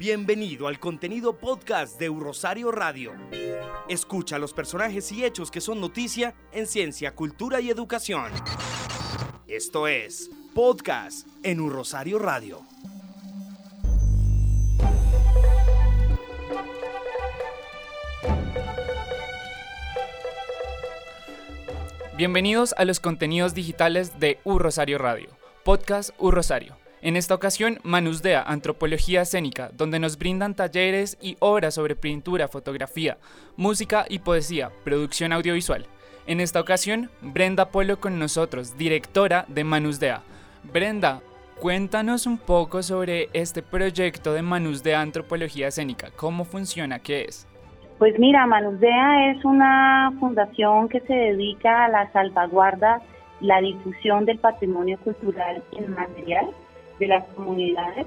Bienvenido al contenido podcast de Rosario Radio. Escucha los personajes y hechos que son noticia en ciencia, cultura y educación. Esto es Podcast en Rosario Radio. Bienvenidos a los contenidos digitales de U Rosario Radio, Podcast U Rosario en esta ocasión, Manusdea, Antropología Escénica, donde nos brindan talleres y obras sobre pintura, fotografía, música y poesía, producción audiovisual. En esta ocasión, Brenda Polo con nosotros, directora de Manusdea. Brenda, cuéntanos un poco sobre este proyecto de Manusdea Antropología Escénica. ¿Cómo funciona? ¿Qué es? Pues mira, Manusdea es una fundación que se dedica a la salvaguarda, la difusión del patrimonio cultural inmaterial de las comunidades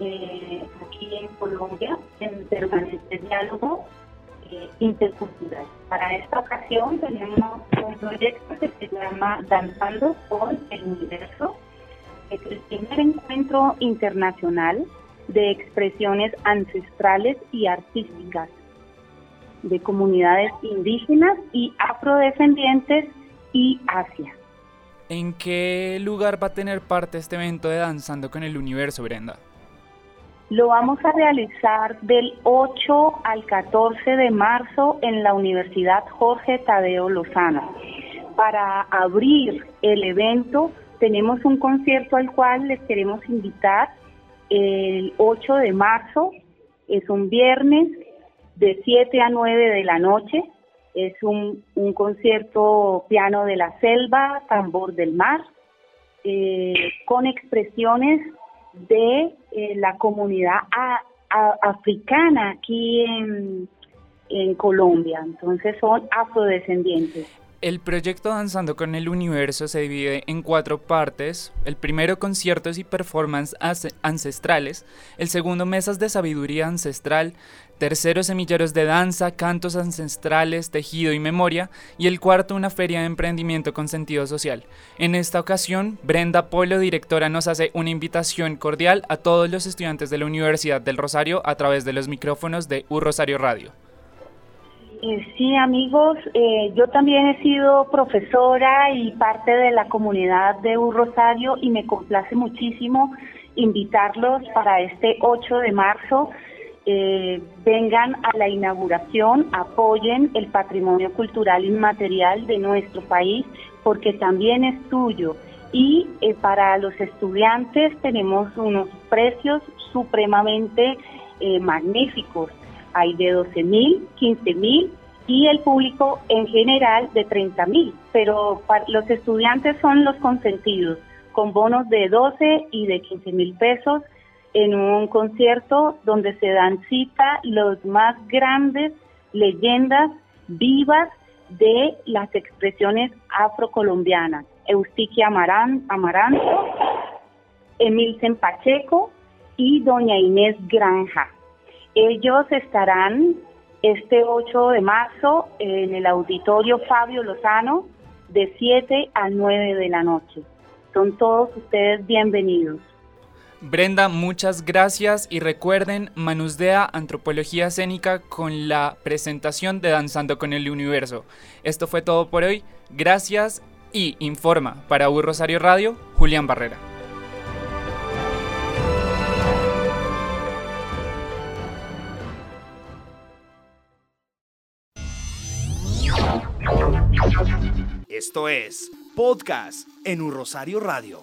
eh, aquí en Colombia en permanente diálogo eh, intercultural. Para esta ocasión tenemos un proyecto que se llama Danzando con el Universo, es el primer encuentro internacional de expresiones ancestrales y artísticas de comunidades indígenas y afrodescendientes y Asia. ¿En qué lugar va a tener parte este evento de Danzando con el Universo, Brenda? Lo vamos a realizar del 8 al 14 de marzo en la Universidad Jorge Tadeo Lozano. Para abrir el evento tenemos un concierto al cual les queremos invitar el 8 de marzo, es un viernes de 7 a 9 de la noche es un, concierto piano de la selva, tambor del mar, eh, con expresiones de eh, la comunidad africana aquí en Colombia. Entonces son afrodescendientes. El proyecto Danzando con el Universo se divide en cuatro partes. El primero, conciertos y performance ancestrales. El segundo, mesas de sabiduría ancestral. Tercero, semilleros de danza, cantos ancestrales, tejido y memoria. Y el cuarto, una feria de emprendimiento con sentido social. En esta ocasión, Brenda Polo, directora, nos hace una invitación cordial a todos los estudiantes de la Universidad del Rosario a través de los micrófonos de U Rosario Radio. Eh, sí, amigos, eh, yo también he sido profesora y parte de la comunidad de Un y me complace muchísimo invitarlos para este 8 de marzo. Eh, vengan a la inauguración, apoyen el patrimonio cultural inmaterial de nuestro país porque también es tuyo. Y para los estudiantes tenemos unos precios supremamente magníficos hay de 12 mil, 15 mil y el público en general de 30 mil, pero los estudiantes son los consentidos, con bonos de 12 y de 15 mil pesos en un concierto donde se dan cita los más grandes leyendas vivas de las expresiones afrocolombianas. Eustiquia Amaranto, Emil Pacheco y doña Inés Granja. Ellos estarán este 8 de marzo en el auditorio Fabio Lozano de 7 a 9 de la noche. Son todos ustedes bienvenidos. Brenda, muchas gracias y recuerden Manusdea Antropología Escénica con la presentación de Danzando con el Universo. Esto fue todo por hoy. Gracias y informa para U Rosario Radio, Julián Barrera. Esto es Podcast en Un Rosario Radio.